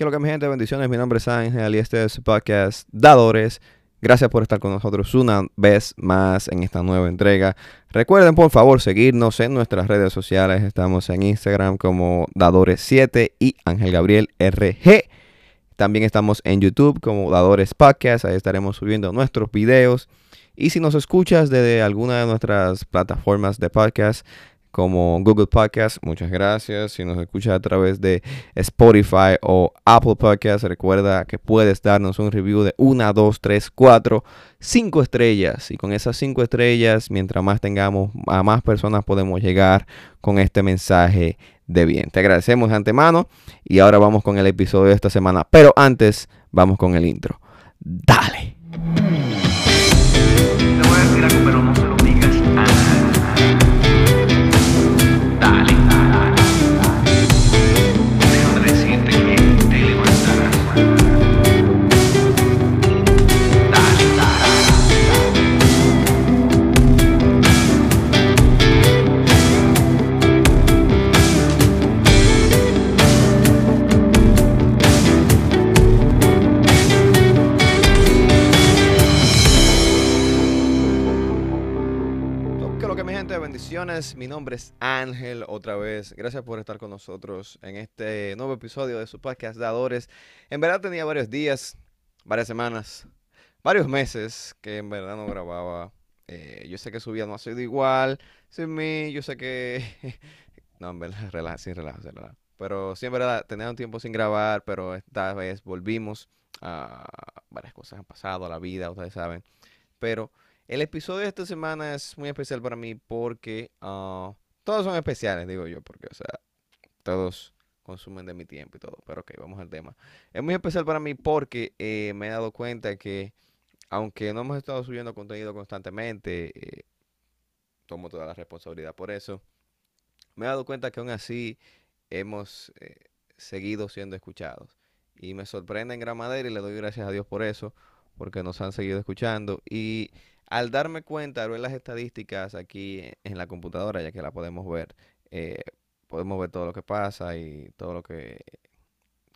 Que lo que mi gente, bendiciones. Mi nombre es Ángel y este es su podcast Dadores. Gracias por estar con nosotros una vez más en esta nueva entrega. Recuerden por favor seguirnos en nuestras redes sociales. Estamos en Instagram como Dadores7 y Ángel Gabriel RG. También estamos en YouTube como Dadores Podcast. Ahí estaremos subiendo nuestros videos. Y si nos escuchas desde alguna de nuestras plataformas de podcast, como Google Podcast. Muchas gracias. Si nos escuchas a través de Spotify o Apple Podcast, recuerda que puedes darnos un review de 1, 2, 3, 4, 5 estrellas. Y con esas 5 estrellas, mientras más tengamos, a más personas podemos llegar con este mensaje de bien. Te agradecemos de antemano y ahora vamos con el episodio de esta semana. Pero antes, vamos con el intro. Dale. Ángel, otra vez. Gracias por estar con nosotros en este nuevo episodio de su podcast Dadores. En verdad tenía varios días, varias semanas, varios meses que en verdad no grababa. Eh, yo sé que su vida no ha sido igual sin mí. Yo sé que. no, en verdad, relaja, sin relajo, sin. Pero sí, en verdad, tenía un tiempo sin grabar, pero esta vez volvimos. a varias cosas han pasado la vida, ustedes saben. Pero. El episodio de esta semana es muy especial para mí porque ah, todos son especiales, digo yo, porque, o sea, todos consumen de mi tiempo y todo. Pero ok, vamos al tema. Es muy especial para mí porque eh, me he dado cuenta que, aunque no hemos estado subiendo contenido constantemente, eh, tomo toda la responsabilidad por eso. Me he dado cuenta que aún así hemos eh, seguido siendo escuchados. Y me sorprende en gran manera y le doy gracias a Dios por eso, porque nos han seguido escuchando. Y al darme cuenta, ver las estadísticas aquí en, en la computadora, ya que la podemos ver, eh, podemos ver todo lo que pasa y todo lo que,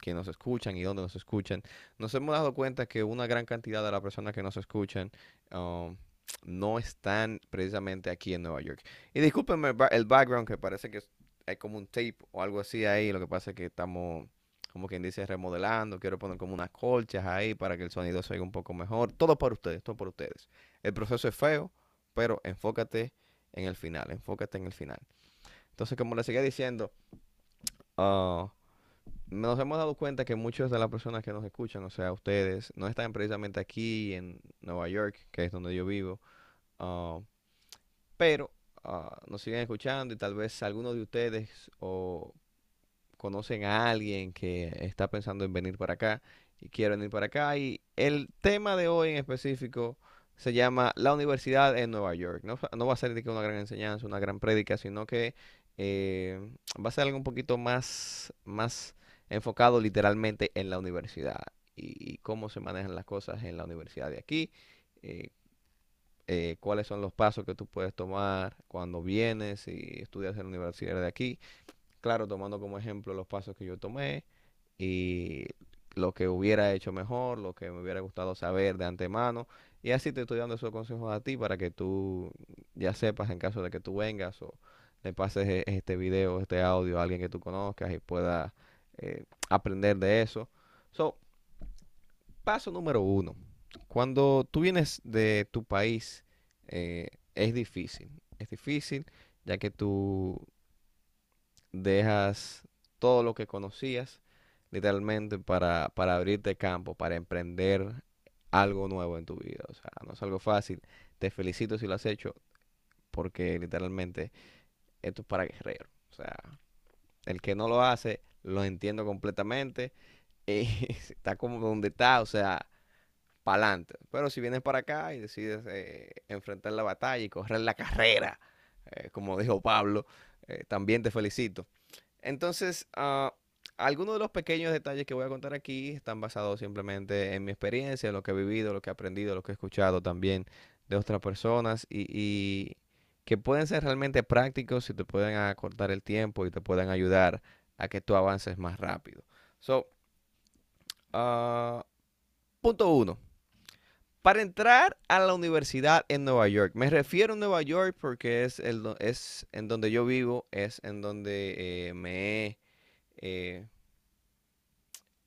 que nos escuchan y dónde nos escuchan, nos hemos dado cuenta que una gran cantidad de las personas que nos escuchan um, no están precisamente aquí en Nueva York. Y discúlpenme el, el background, que parece que hay como un tape o algo así ahí, lo que pasa es que estamos como quien dice, remodelando. Quiero poner como unas colchas ahí para que el sonido se oiga un poco mejor. Todo por ustedes, todo por ustedes. El proceso es feo, pero enfócate en el final, enfócate en el final. Entonces, como les seguía diciendo, ah, nos hemos dado cuenta que muchas de las personas que nos escuchan, o sea, ustedes, no están precisamente aquí en Nueva York, que es donde yo vivo, ah, pero ah, nos siguen escuchando y tal vez algunos de ustedes o conocen a alguien que está pensando en venir para acá y quiere venir para acá. Y el tema de hoy en específico se llama La Universidad en Nueva York. No, no va a ser de que una gran enseñanza, una gran prédica, sino que eh, va a ser algo un poquito más, más enfocado literalmente en la universidad y, y cómo se manejan las cosas en la universidad de aquí. eh, eh, cuáles son los pasos que tú puedes tomar cuando vienes y estudias en la universidad de aquí. Claro, tomando como ejemplo los pasos que yo tomé y lo que hubiera hecho mejor, lo que me hubiera gustado saber de antemano. Y así te estoy dando esos consejos a ti para que tú ya sepas en caso de que tú vengas o le pases e- este video, este audio a alguien que tú conozcas y pueda eh, aprender de eso. So, paso número uno. Cuando tú vienes de tu país, eh, es difícil. Es difícil ya que tú dejas todo lo que conocías literalmente para, para abrirte campo, para emprender algo nuevo en tu vida. O sea, no es algo fácil. Te felicito si lo has hecho porque literalmente esto es para guerreros. O sea, el que no lo hace, lo entiendo completamente. Y está como donde está, o sea, para adelante. Pero si vienes para acá y decides eh, enfrentar la batalla y correr la carrera, eh, como dijo Pablo, eh, también te felicito. Entonces, ah, algunos de los pequeños detalles que voy a contar aquí están basados simplemente en mi experiencia, en lo que he vivido, lo que he aprendido, lo que he escuchado también de otras personas y, y que pueden ser realmente prácticos y te pueden acortar el tiempo y te pueden ayudar a que tú avances más rápido. So, Ah, punto uno. Para entrar a la universidad en Nueva York, me refiero a Nueva York porque es, el, es en donde yo vivo, es en donde eh, me he eh,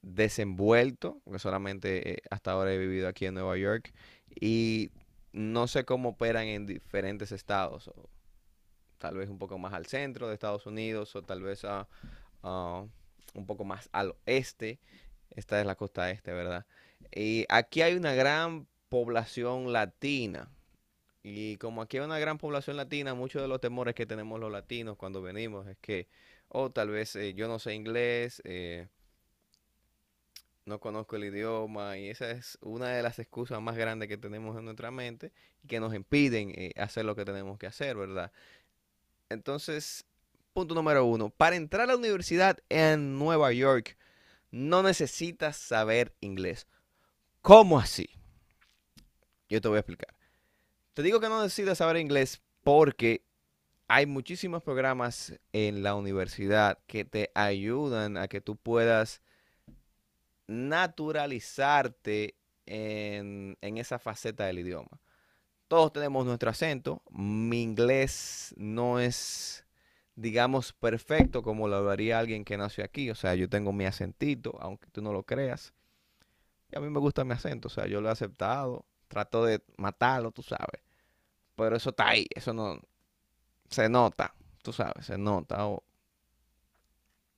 desenvuelto, porque solamente eh, hasta ahora he vivido aquí en Nueva York y no sé cómo operan en diferentes estados, o tal vez un poco más al centro de Estados Unidos o tal vez a un poco más al oeste. Esta es la costa este, ¿verdad? Y aquí hay una gran población latina. Y como aquí hay una gran población latina, muchos de los temores que tenemos los latinos cuando venimos es que, oh, tal vez eh, yo no sé inglés, eh, no conozco el idioma, y esa es una de las excusas más grandes que tenemos en nuestra mente y que nos impiden eh, hacer lo que tenemos que hacer, ¿verdad? Entonces, punto número uno, para entrar a la universidad en Nueva York, no necesitas saber inglés. ¿Cómo así? Yo te voy a explicar. Te digo que no necesitas saber inglés porque hay muchísimos programas en la universidad que te ayudan a que tú puedas naturalizarte en, en esa faceta del idioma. Todos tenemos nuestro acento. Mi inglés no es, digamos, perfecto como lo hablaría alguien que nació aquí. O sea, yo tengo mi acentito, aunque tú no lo creas. Y a mí me gusta mi acento, o sea, yo lo he aceptado. Trato de matarlo, tú sabes. Pero eso está ahí, eso no se nota, tú sabes, se nota.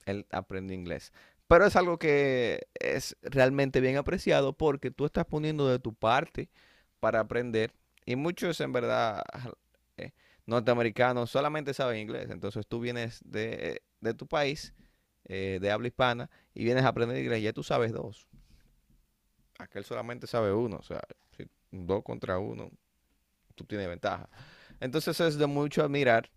Él aprendió inglés. Pero es algo que es realmente bien apreciado porque tú estás poniendo de tu parte para aprender. Y muchos, en verdad, eh, norteamericanos solamente saben inglés. Entonces tú vienes de, de tu país, eh, de habla hispana, y vienes a aprender inglés. Ya tú sabes dos. Aquel solamente sabe uno. O sea, dos contra uno, tú tienes ventaja. Entonces es de mucho admirar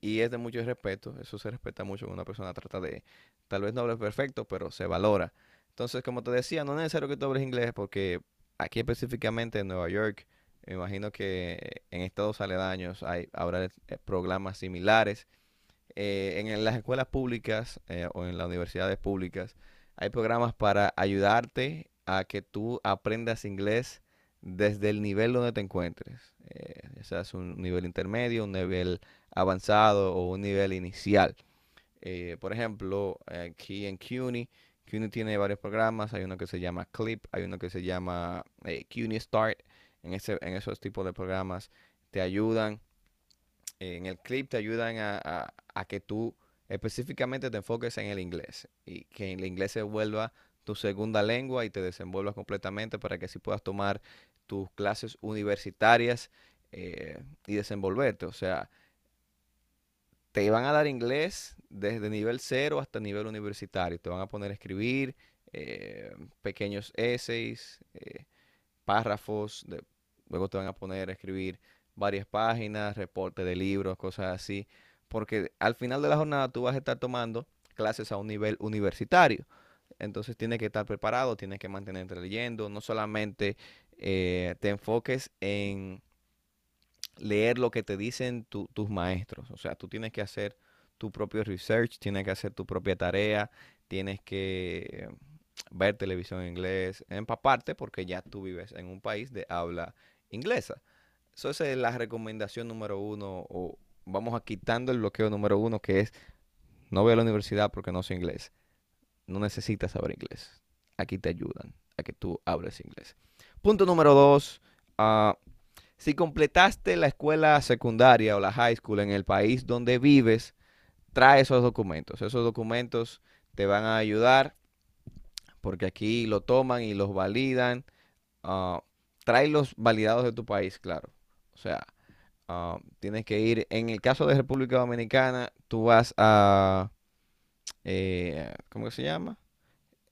y es de mucho respeto. Eso se respeta mucho cuando una persona trata de, tal vez no hable perfecto, pero se valora. Entonces, como te decía, no es necesario que tú hables inglés porque aquí específicamente en Nueva York, me imagino que en estados aledaños hay, habrá eh, programas similares. Eh, en las escuelas públicas eh, o en las universidades públicas hay programas para ayudarte a que tú aprendas inglés desde el nivel donde te encuentres. Eh, ya seas un nivel intermedio, un nivel avanzado o un nivel inicial. Eh, por ejemplo, aquí en CUNY, CUNY tiene varios programas. Hay uno que se llama CLIP, hay uno que se llama eh, CUNY Start. En, ese, en esos tipos de programas te ayudan. En el CLIP te ayudan a, a- a que tú específicamente te enfoques en el inglés y que el inglés se vuelva tu segunda lengua y te desenvuelvas completamente para que así puedas tomar tus clases universitarias eh, y desenvolverte. O sea, te van a dar inglés desde nivel cero hasta nivel universitario. Te van a poner a escribir eh, pequeños essays, eh, párrafos. luego te van a poner a escribir varias páginas, reportes de libros, cosas así. Porque al final de la jornada tú vas a estar tomando clases a un nivel universitario. Entonces tienes que estar preparado, tienes que mantenerte leyendo. No solamente eh, te enfoques en leer lo que te dicen tu- tus maestros. O sea, tú tienes que hacer tu propio research, tienes que hacer tu propia tarea, tienes que ver televisión en inglés, empaparte porque ya tú vives en un país de habla inglesa. Eso esa es la recomendación número uno, o vamos a quitando el bloqueo número uno, que es no voy a la universidad porque no sé inglés. No necesitas saber inglés. Aquí te ayudan a que tú hables inglés. Punto número dos, ah, si completaste la escuela secundaria o la high school en el país donde vives, trae esos documentos. Esos documentos te van a ayudar porque aquí lo toman y los validan. ah, trae los validados de tu país, claro. O sea, ah, tienes que ir, en el caso de República Dominicana, tú vas a, eh, ¿cómo se llama?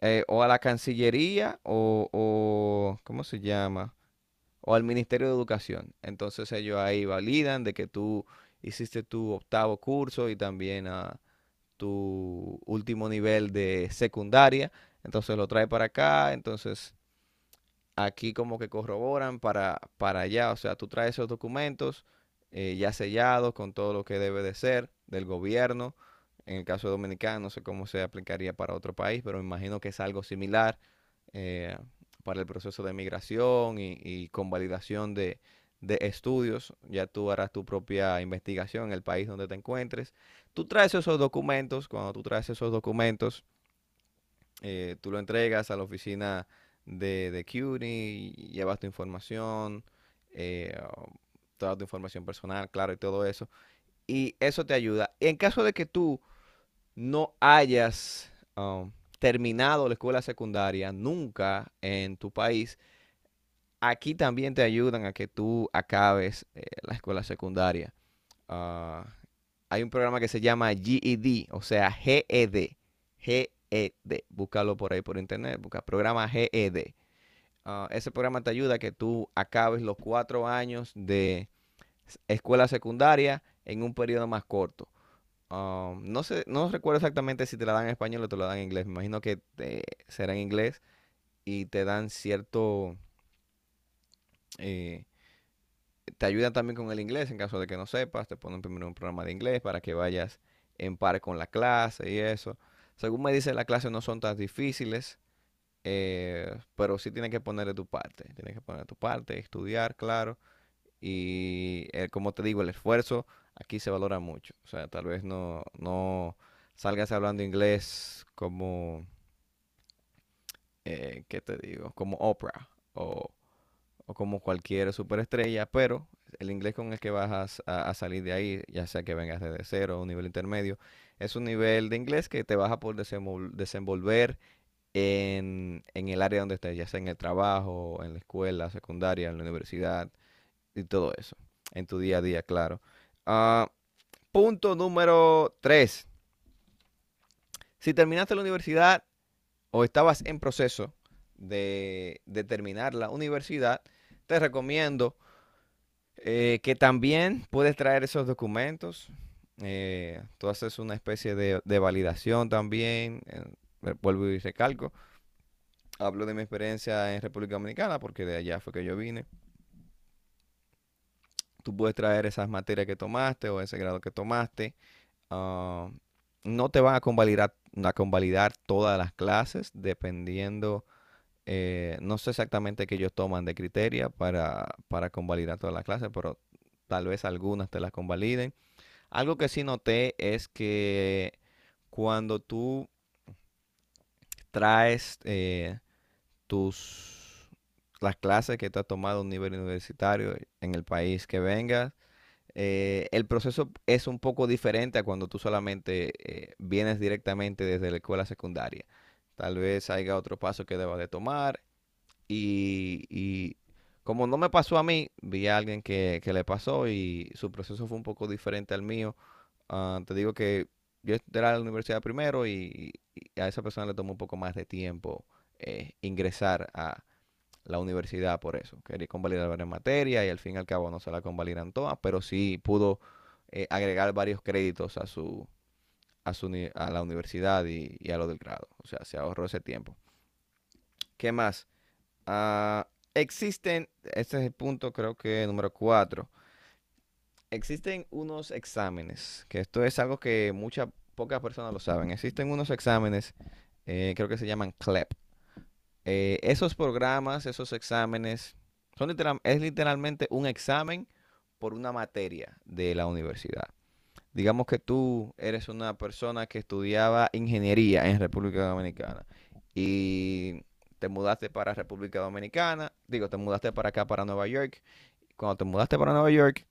Eh, o a la Cancillería o, ¿cómo se llama? O al Ministerio de Educación. Entonces ellos ahí validan de que tú hiciste tu octavo curso y también ah, tu último nivel de secundaria. Entonces lo trae para acá. Entonces aquí como que corroboran para, para allá. O sea, tú traes esos documentos eh, ya sellados con todo lo que debe de ser del gobierno. En el caso dominicano, no sé cómo se aplicaría para otro país, pero me imagino que es algo similar eh, para el proceso de migración y, y convalidación de, de estudios. Ya tú harás tu propia investigación en el país donde te encuentres. Tú traes esos documentos, cuando tú traes esos documentos, eh, tú lo entregas a la oficina de, de CUNY, llevas tu información, eh, toda tu información personal, claro, y todo eso. Y eso te ayuda. En caso de que tú no hayas um, terminado la escuela secundaria nunca en tu país, aquí también te ayudan a que tú acabes eh, la escuela secundaria. Ah, hay un programa que se llama GED, o sea, GED. GED. Búscalo por ahí por internet. Busca programa GED. Ah, ese programa te ayuda a que tú acabes los cuatro años de escuela secundaria en un periodo más corto. Um, no sé, no recuerdo exactamente si te la dan en español o te lo dan en inglés. Me imagino que te- será en inglés y te dan cierto, eh, te ayudan también con el inglés en caso de que no sepas. Te ponen primero un programa de inglés para que vayas en par con la clase y eso. Según me dice, las clases no son tan difíciles, eh, pero sí tienes que poner de tu parte. Tienes que poner de tu parte, estudiar, claro. Y eh, como te digo, el esfuerzo aquí se valora mucho. O sea, tal vez no, no salgas hablando inglés como, eh, ¿qué te digo? Como Oprah o, o como cualquier superestrella, pero el inglés con el que vas a, salir de ahí, ya sea que vengas desde cero o un nivel intermedio, es un nivel de inglés que te vas a poder desenvol- desenvolver en, en el área donde estés, ya sea en el trabajo, en la escuela secundaria, en la universidad y todo eso, en tu día a día, claro. Ah, punto número 3. Si terminaste la universidad o estabas en proceso de, de terminar la universidad, te recomiendo eh, que también puedes traer esos documentos. eh, tú haces una especie de, validación también. eh, vuelvo y recalco. Hablo de mi experiencia en República Dominicana porque de allá fue que yo vine. Tú puedes traer esas materias que tomaste o ese grado que tomaste. ah, no te van a convalidar, a convalidar todas las clases dependiendo, eh, no sé exactamente qué ellos toman de criteria para, para convalidar todas las clases, pero tal vez algunas te las convaliden. Algo que sí noté es que cuando tú traes eh, tus las clases que tú has tomado a un nivel universitario en el país que vengas, eh, el proceso es un poco diferente a cuando tú solamente eh, vienes directamente desde la escuela secundaria. Tal vez haya otro paso que debas de tomar y, como no me pasó a mí, vi a alguien que, que le pasó y su proceso fue un poco diferente al mío. Ah, te digo que yo entré a la universidad primero y, y a esa persona le tomó un poco más de tiempo eh, ingresar a la universidad por eso. Quería convalidar varias materias y al fin y al cabo no se la convalidan todas, pero sí pudo eh, agregar varios créditos a su, a su, a la universidad y, a lo del grado. O sea, se ahorró ese tiempo. ¿Qué más? Ah, existen, este es el punto creo que número cuatro. Existen unos exámenes, que esto es algo que muchas, pocas personas lo saben. Existen unos exámenes, eh, creo que se llaman CLEP. Eh, esos programas, esos exámenes, son literal- es literalmente un examen por una materia de la universidad. Digamos que tú eres una persona que estudiaba ingeniería en República Dominicana y te mudaste para República Dominicana, digo, te mudaste para acá, para Nueva York. Cuando te mudaste para Nueva York,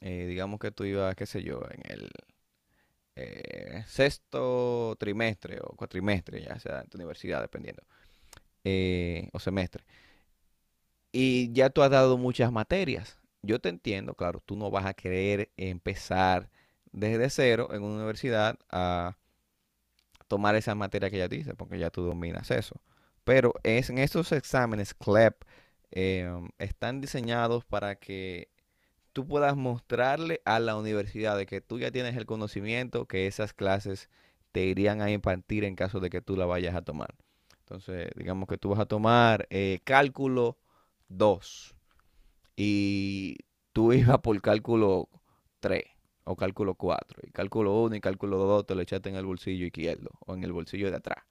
eh, digamos que tú ibas, qué sé yo, en el eh, sexto trimestre o cuatrimestre, ya sea en tu universidad, dependiendo, eh, o semestre. Y ya tú has dado muchas materias. Yo te entiendo, claro, tú no vas a querer empezar desde cero en una universidad a tomar esas materias que ya dice, porque ya tú dominas eso. Pero es, en esos exámenes CLEP eh, están diseñados para que tú puedas mostrarle a la universidad de que tú ya tienes el conocimiento que esas clases te irían a impartir en caso de que tú la vayas a tomar. Entonces, digamos que tú vas a tomar eh, cálculo 2 y tú ibas por cálculo 3 o cálculo 4. Y cálculo 1 y cálculo 2 te lo echaste en el bolsillo izquierdo o en el bolsillo de atrás.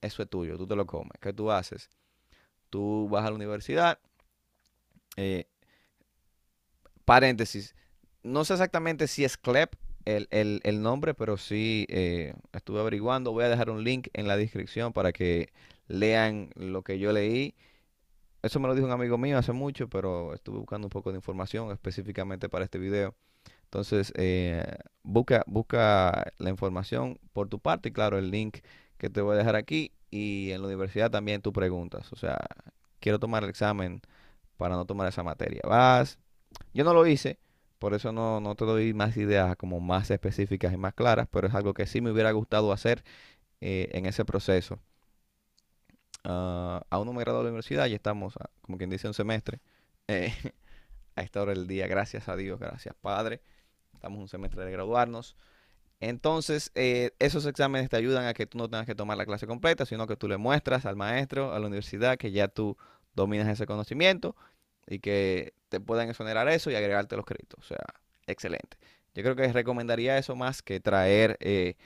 Eso es tuyo, tú te lo comes. ¿Qué tú haces? Tú vas a la universidad. eh, paréntesis. No sé exactamente si es CLEP el, el- el nombre, pero sí eh, estuve averiguando. Voy a dejar un link en la descripción para que lean lo que yo leí. Eso me lo dijo un amigo mío hace mucho, pero estuve buscando un poco de información específicamente para este video. Entonces, eh, busca, busca la información por tu parte y claro, el link que te voy a dejar aquí. Y en la universidad también tú preguntas. O sea, quiero tomar el examen para no tomar esa materia. Vas. Yo no lo hice, por eso no, no te doy más ideas como más específicas y más claras, pero es algo que sí me hubiera gustado hacer eh, en ese proceso. Ah, aún no me he graduado de la universidad, ya estamos, como quien dice, un semestre. eh, a esta hora del día, gracias a Dios, gracias Padre. Estamos un semestre de graduarnos. Entonces, eh, esos exámenes te ayudan a que tú no tengas que tomar la clase completa, sino que tú le muestras al maestro, a la universidad, que ya tú dominas ese conocimiento y que te puedan exonerar eso y agregarte los créditos. O sea, excelente. Yo creo que recomendaría eso más que traer eh,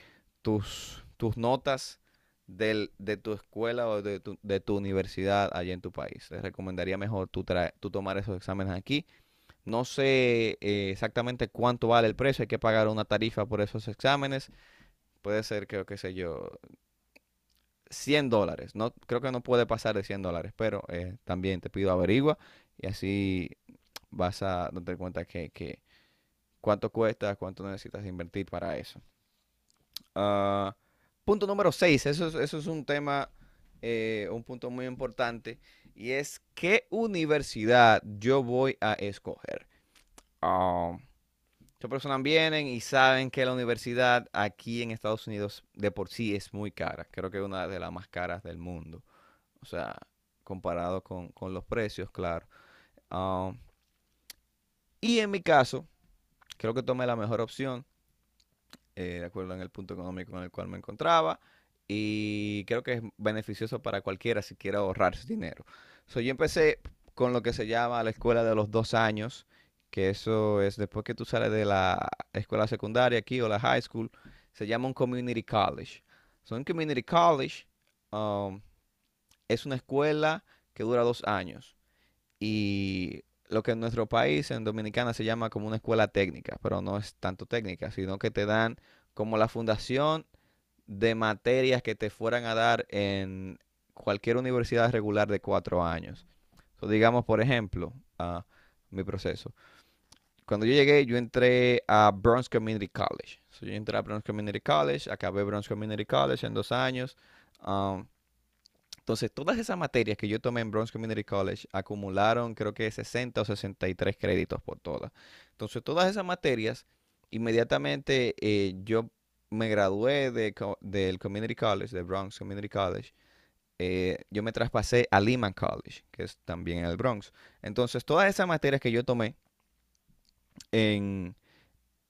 tus, tus notas del- de tu escuela o de tu, de tu universidad allá en tu país. Les recomendaría mejor tú, trae- tú tomar esos exámenes aquí. No sé eh, exactamente cuánto vale el precio, hay que pagar una tarifa por esos exámenes. Puede ser, creo que sé yo, 100 dólares. No, creo que no puede pasar de 100 dólares, pero eh, también te pido averigua y así vas a darte cuenta que, cuánto cuesta, cuánto necesitas invertir para eso. Ah, punto número 6, eso es, eso es un tema, eh, un punto muy importante, y es qué universidad yo voy a escoger. Ah, Muchas personas vienen y saben que la universidad aquí en Estados Unidos de por sí es muy cara. Creo que es una de las más caras del mundo. O sea, comparado con, con los precios, claro. Ah, y en mi caso, creo que tomé la mejor opción, eh, de acuerdo en el punto económico en el cual me encontraba. Y creo que es beneficioso para cualquiera si quiere ahorrarse dinero. So, yo empecé con lo que se llama la escuela de los dos años, que eso es después que tú sales de la escuela secundaria aquí o la high school, se llama un community college. So, un community college um, es una escuela que dura dos años y lo que en nuestro país, en Dominicana, se llama como una escuela técnica, pero no es tanto técnica, sino que te dan como la fundación de materias que te fueran a dar en cualquier universidad regular de cuatro años. So, digamos, por ejemplo, ah, mi proceso. Cuando yo llegué, yo entré a Bronx Community College. So, yo entré a Bronx Community College, acabé Bronx Community College en dos años. Um, entonces, todas esas materias que yo tomé en Bronx Community College acumularon, creo que 60 o 63 créditos por todas. Entonces, todas esas materias, inmediatamente eh, yo me gradué de del Community College, Bronx Community College. eh, yo me traspasé a Lehman College, que es también en el Bronx. Entonces, todas esas materias que yo tomé en,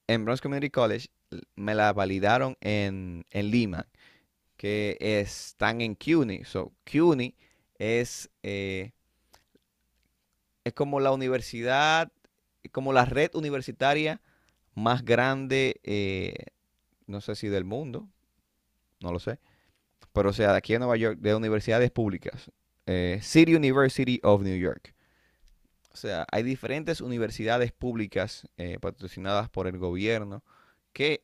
Bronx Community College, me las validaron en, en Lehman que están en CUNY. So, CUNY es, eh, es como la universidad, como la red universitaria más grande, eh, no sé si del mundo, no lo sé, pero o sea, de aquí en Nueva York, de universidades públicas. eh, City University of New York. O sea, hay diferentes universidades públicas patrocinadas por el gobierno que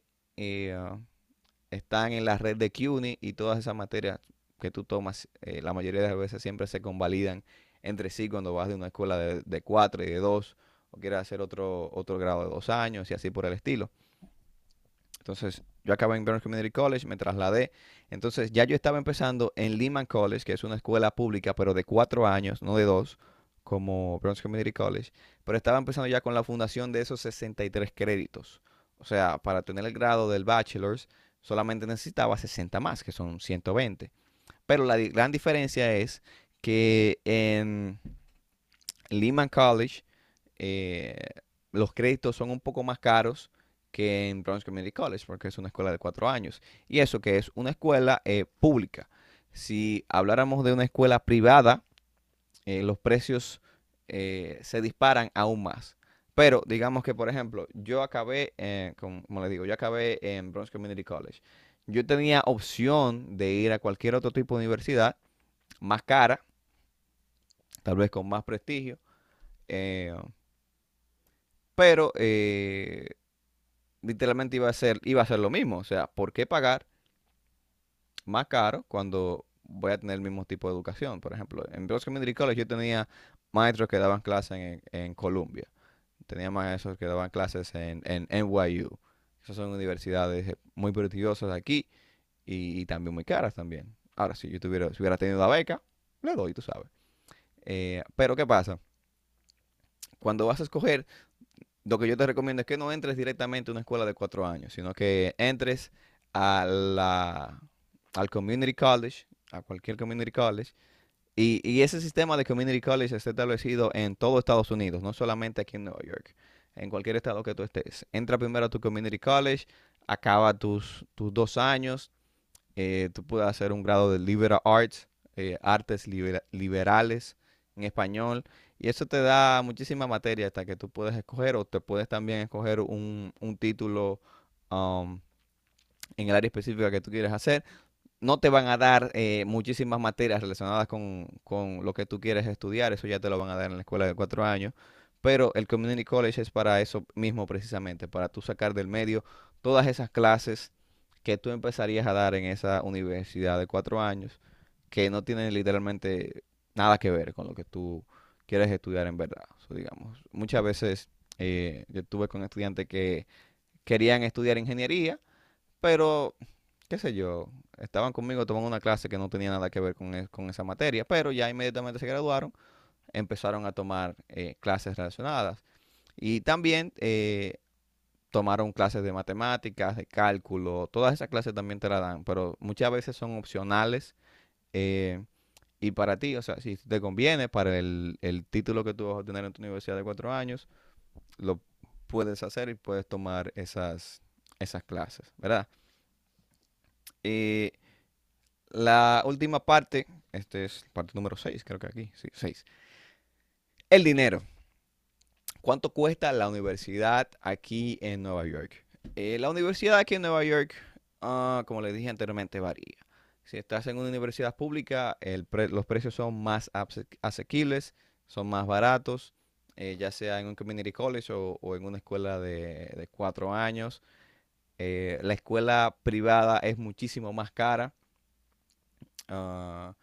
están en la red de CUNY y todas esas materias que tú tomas, eh, la mayoría de las veces siempre se convalidan entre sí cuando vas de una escuela de, cuatro y de dos o quieres hacer otro, otro grado de dos años y así por el estilo. Entonces, yo acabé en Burns Community College, me trasladé. Entonces, ya yo estaba empezando en Lehman College, que es una escuela pública, pero de cuatro años, no de dos, como Burns Community College. Pero estaba empezando ya con la fundación de esos 63 créditos. O sea, para tener el grado del bachelor's, solamente necesitaba 60 más, que son 120. Pero la gran diferencia es que en Lehman College eh, los créditos son un poco más caros que en Bronx Community College, porque es una escuela de cuatro años. Y eso que es una escuela eh, pública. Si habláramos de una escuela privada, eh, los precios se disparan aún más. Pero digamos que, por ejemplo, yo acabé, como, digo, yo acabé en Bronx Community College. Yo tenía opción de ir a cualquier otro tipo de universidad más cara, tal vez con más prestigio, eh, pero eh, literalmente iba a ser, iba a ser lo mismo. O sea, ¿por qué pagar más caro cuando voy a tener el mismo tipo de educación? Por ejemplo, en Bronx Community College yo tenía maestros que daban clases en, en Columbia. Tenía maestros que daban clases en, en NYU. Esas son universidades eh, muy prestigiosas aquí y, también muy caras también. Ahora, si yo tuviera, si hubiera tenido la beca, le doy, tú sabes. Eh, pero ¿qué pasa? Cuando vas a escoger, lo que yo te recomiendo es que no entres directamente a una escuela de cuatro años, sino que entres a al community college, a cualquier community college, y, y ese sistema de community college está establecido en todo Estados Unidos, no solamente aquí en Nueva York, en cualquier estado que tú estés. Entra primero a tu community college, acaba tus, tus dos años, eh, tú puedes hacer un grado de liberal arts, eh, artes libera- liberales en español, y eso te da muchísima materia hasta que tú puedes escoger o te puedes también escoger un, un título um, en el área específica que tú quieres hacer. No te van a dar eh, muchísimas materias relacionadas con, con lo que tú quieres estudiar, eso ya te lo van a dar en la escuela de cuatro años, pero el Community College es para eso mismo precisamente, para tú sacar del medio todas esas clases que tú empezarías a dar en esa universidad de cuatro años, que no tienen literalmente nada que ver con lo que tú quieres estudiar en verdad. Digamos, muchas veces eh, yo estuve con estudiantes que querían estudiar ingeniería, pero qué sé yo, estaban conmigo tomando una clase que no tenía nada que ver con, e- con esa materia, pero ya inmediatamente se graduaron, empezaron a tomar eh, clases relacionadas. Y también eh, tomaron clases de matemáticas, de cálculo, todas esas clases también te la dan, pero muchas veces son opcionales. eh, y para ti, o sea, si te conviene para el, el título que tú vas a obtener en tu universidad de cuatro años, lo puedes hacer y puedes tomar esas, esas clases, ¿verdad? Eh, la última parte, este es parte número 6, creo que aquí, sí, 6. El dinero. ¿Cuánto cuesta la universidad aquí en Nueva York? Eh, la universidad aquí en Nueva York, ah, como les dije anteriormente, varía. Si estás en una universidad pública, los precios son más ase- asequibles, son más baratos, eh, ya sea en un community college o, o en una escuela de, de cuatro años. Eh, la escuela privada es muchísimo más cara. Ah,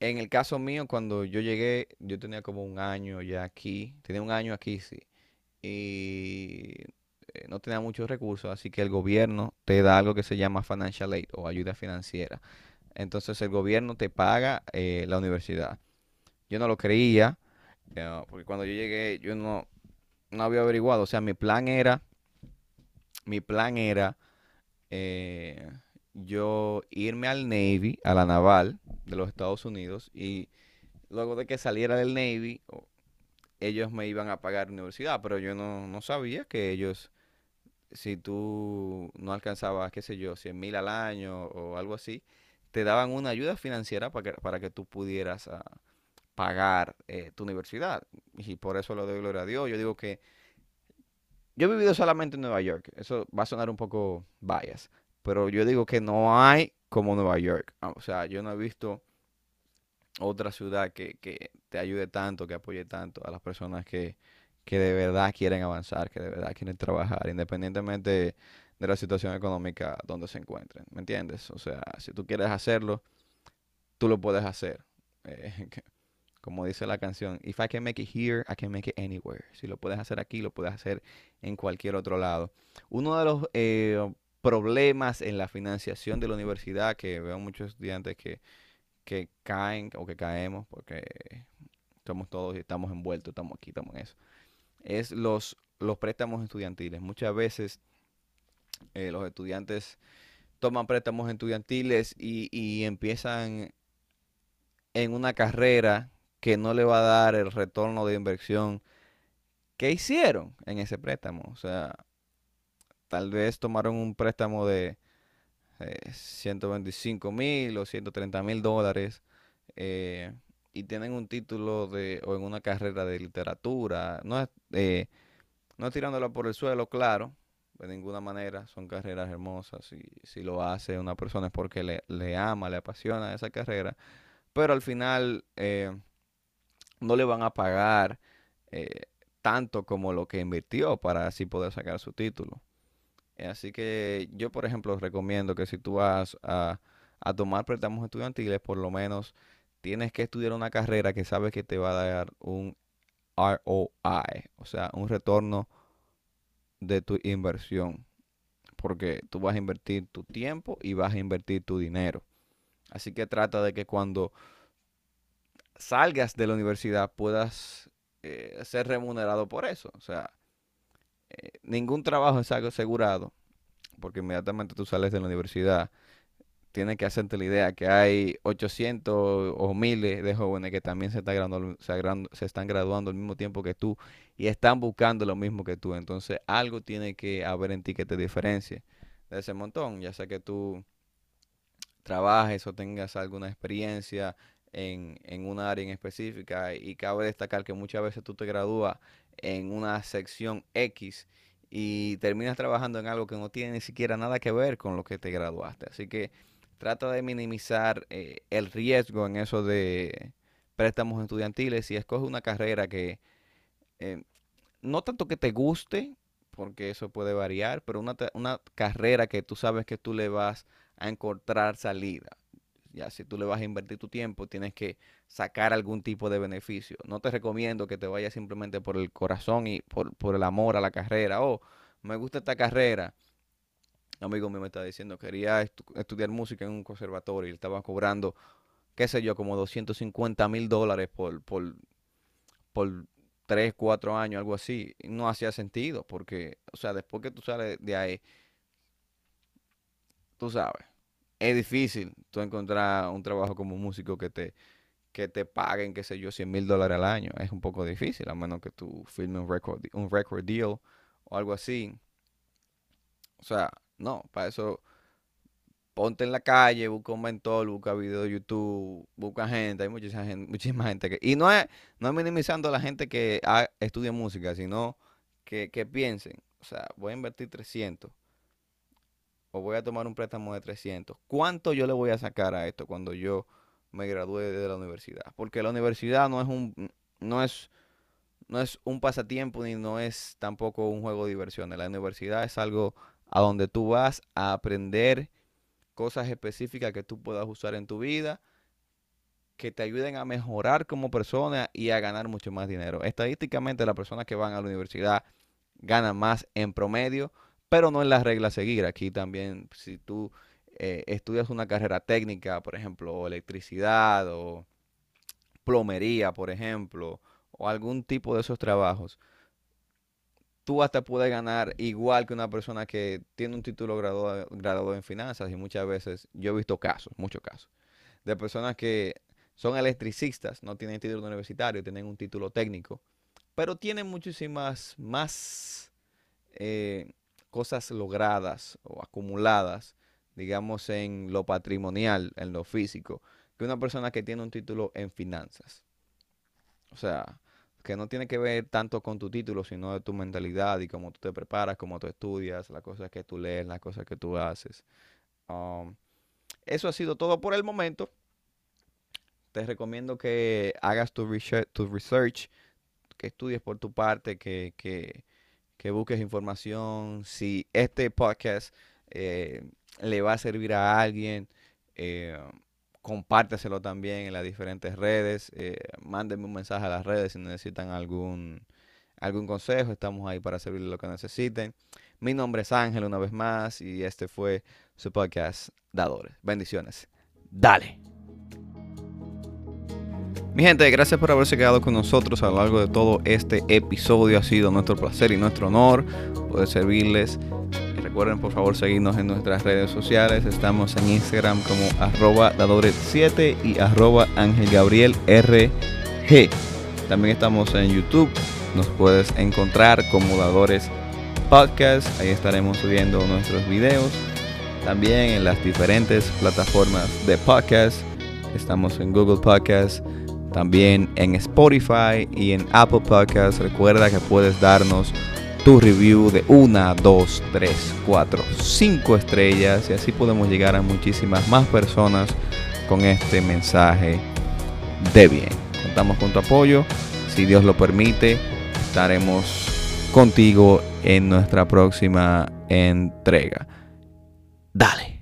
en el caso mío, cuando yo llegué, yo tenía como un año ya aquí, tenía un año aquí, sí, y eh, no tenía muchos recursos, así que el gobierno te da algo que se llama financial aid o ayuda financiera. Entonces el gobierno te paga eh, la universidad. Yo no lo creía, eh, porque cuando yo llegué, yo no, no había averiguado, o sea, mi plan era, mi plan era eh, yo irme al Navy, a la naval de los Estados Unidos, y luego de que saliera del Navy, ellos me iban a pagar universidad, pero yo no, no sabía que ellos, si tú no alcanzabas, qué sé yo, cien mil al año o algo así, te daban una ayuda financiera para que, para que tú pudieras ah, pagar eh, tu universidad. Y por eso le doy gloria a Dios. Yo digo que yo he vivido solamente en Nueva York. Eso va a sonar un poco bias, pero yo digo que no hay como Nueva York. Ah, O sea, yo no he visto otra ciudad que, que te ayude tanto, que apoye tanto a las personas que, que de verdad quieren avanzar, que de verdad quieren trabajar, independientemente de la situación económica donde se encuentren. ¿Me entiendes? O sea, si tú quieres hacerlo, tú lo puedes hacer. Eh, como dice la canción, If I can make it here, I can make it anywhere. Si lo puedes hacer aquí, lo puedes hacer en cualquier otro lado. Uno de los eh, problemas en la financiación de la universidad que veo muchos estudiantes que, que caen o que caemos porque somos todos y estamos envueltos, estamos aquí, estamos en eso, es los, los préstamos estudiantiles. Muchas veces eh, los estudiantes toman préstamos estudiantiles y, y empiezan en una carrera que no le va a dar el retorno de inversión que hicieron en ese préstamo. O sea, tal vez tomaron un préstamo de eh, 125 mil o 130 mil dólares eh, y tienen un título de, o en una carrera de literatura. No es, eh, No tirándola por el suelo, claro, de ninguna manera. Son carreras hermosas y si lo hace una persona es porque le, le ama, le apasiona esa carrera. Pero al final eh, no le van a pagar eh, tanto como lo que invirtió para así poder sacar su título. Así que yo, por ejemplo, recomiendo que si tú vas a, a tomar préstamos estudiantiles, por lo menos tienes que estudiar una carrera que sabes que te va a dar un ROI, o sea, un retorno de tu inversión. Porque tú vas a invertir tu tiempo y vas a invertir tu dinero. Así que trata de que cuando salgas de la universidad puedas eh, ser remunerado por eso. O sea, eh, ningún trabajo es algo asegurado, porque inmediatamente tú sales de la universidad, tienes que hacerte la idea que hay 800 o miles de jóvenes que también se, graduando, se, se están graduando al mismo tiempo que tú y están buscando lo mismo que tú. Entonces, algo tiene que haber en ti que te diferencie de ese montón, ya sea que tú trabajes o tengas alguna experiencia en, en una área en específica y cabe destacar que muchas veces tú te gradúas en una sección X y terminas trabajando en algo que no tiene ni siquiera nada que ver con lo que te graduaste. Así que trata de minimizar eh, el riesgo en eso de préstamos estudiantiles y escoge una carrera que eh, no tanto que te guste, porque eso puede variar, pero una, una carrera que tú sabes que tú le vas a encontrar salida. Ya, si tú le vas a invertir tu tiempo, tienes que sacar algún tipo de beneficio. No te recomiendo que te vayas simplemente por el corazón y por, el amor a la carrera. Oh, me gusta esta carrera. Un amigo mío me está diciendo, quería estudiar música en un conservatorio y estaba cobrando, qué sé yo, como 250 mil dólares por, por, por 3, 4 años, algo así. no hacía sentido porque, o sea, después que tú sales de ahí, tú sabes es difícil tú encontrar un trabajo como músico que te, que te paguen, qué sé yo, 100 mil dólares al año. Es un poco difícil, a menos que tú firmes un record, un record deal o algo así. O sea, no, para eso ponte en la calle, busca un mentor, busca video de YouTube, busca gente, hay muchísima gente, muchísima gente que... Y no es, no es minimizando a la gente que estudia música, sino que, que piensen, o sea, voy a invertir 300 voy a tomar un préstamo de 300, ¿cuánto yo le voy a sacar a esto cuando yo me gradúe de la universidad? Porque la universidad no es un no es no es un pasatiempo ni no es tampoco un juego de diversiones. La universidad es algo a donde tú vas a aprender cosas específicas que tú puedas usar en tu vida que te ayuden a mejorar como persona y a ganar mucho más dinero. Estadísticamente las personas que van a la universidad ganan más en promedio pero no es la regla a seguir. Aquí también, si tú eh, estudias una carrera técnica, por ejemplo, electricidad o plomería, por ejemplo, o algún tipo de esos trabajos, tú hasta puedes ganar igual que una persona que tiene un título graduado, graduado en finanzas y muchas veces yo he visto casos, muchos casos, de personas que son electricistas, no tienen título universitario, tienen un título técnico, pero tienen muchísimas más eh, cosas logradas o acumuladas, digamos, en lo patrimonial, en lo físico, que una persona que tiene un título en finanzas. O sea, que no tiene que ver tanto con tu título, sino de tu mentalidad y cómo tú te preparas, cómo tú estudias, las cosas que tú lees, las cosas que tú haces. Um, eso ha sido todo por el momento. Te recomiendo que hagas tu research, tu research que estudies por tu parte, que, que que busques información. Si este podcast eh, le va a servir a alguien, eh, compárteselo también en las diferentes redes. Eh, mándenme un mensaje a las redes si necesitan algún, algún consejo. Estamos ahí para servirle lo que necesiten. Mi nombre es Ángel una vez más y este fue su podcast Dadores. Bendiciones. Dale. Mi gente, gracias por haberse quedado con nosotros a lo largo de todo este episodio. Ha sido nuestro placer y nuestro honor poder servirles. recuerden por favor seguirnos en nuestras redes sociales. Estamos en Instagram como arroba dadores7 y arroba angelgabrielrg. También estamos en YouTube. Nos puedes encontrar como Dadores Podcast. Ahí estaremos subiendo nuestros videos. También en las diferentes plataformas de podcast. Estamos en Google Podcast también en Spotify y en Apple Podcasts. Recuerda que puedes darnos tu review de una, dos, tres, cuatro, cinco estrellas y así podemos llegar a muchísimas más personas con este mensaje de bien. Contamos con tu apoyo. Si Dios lo permite, estaremos contigo en nuestra próxima entrega. Dale.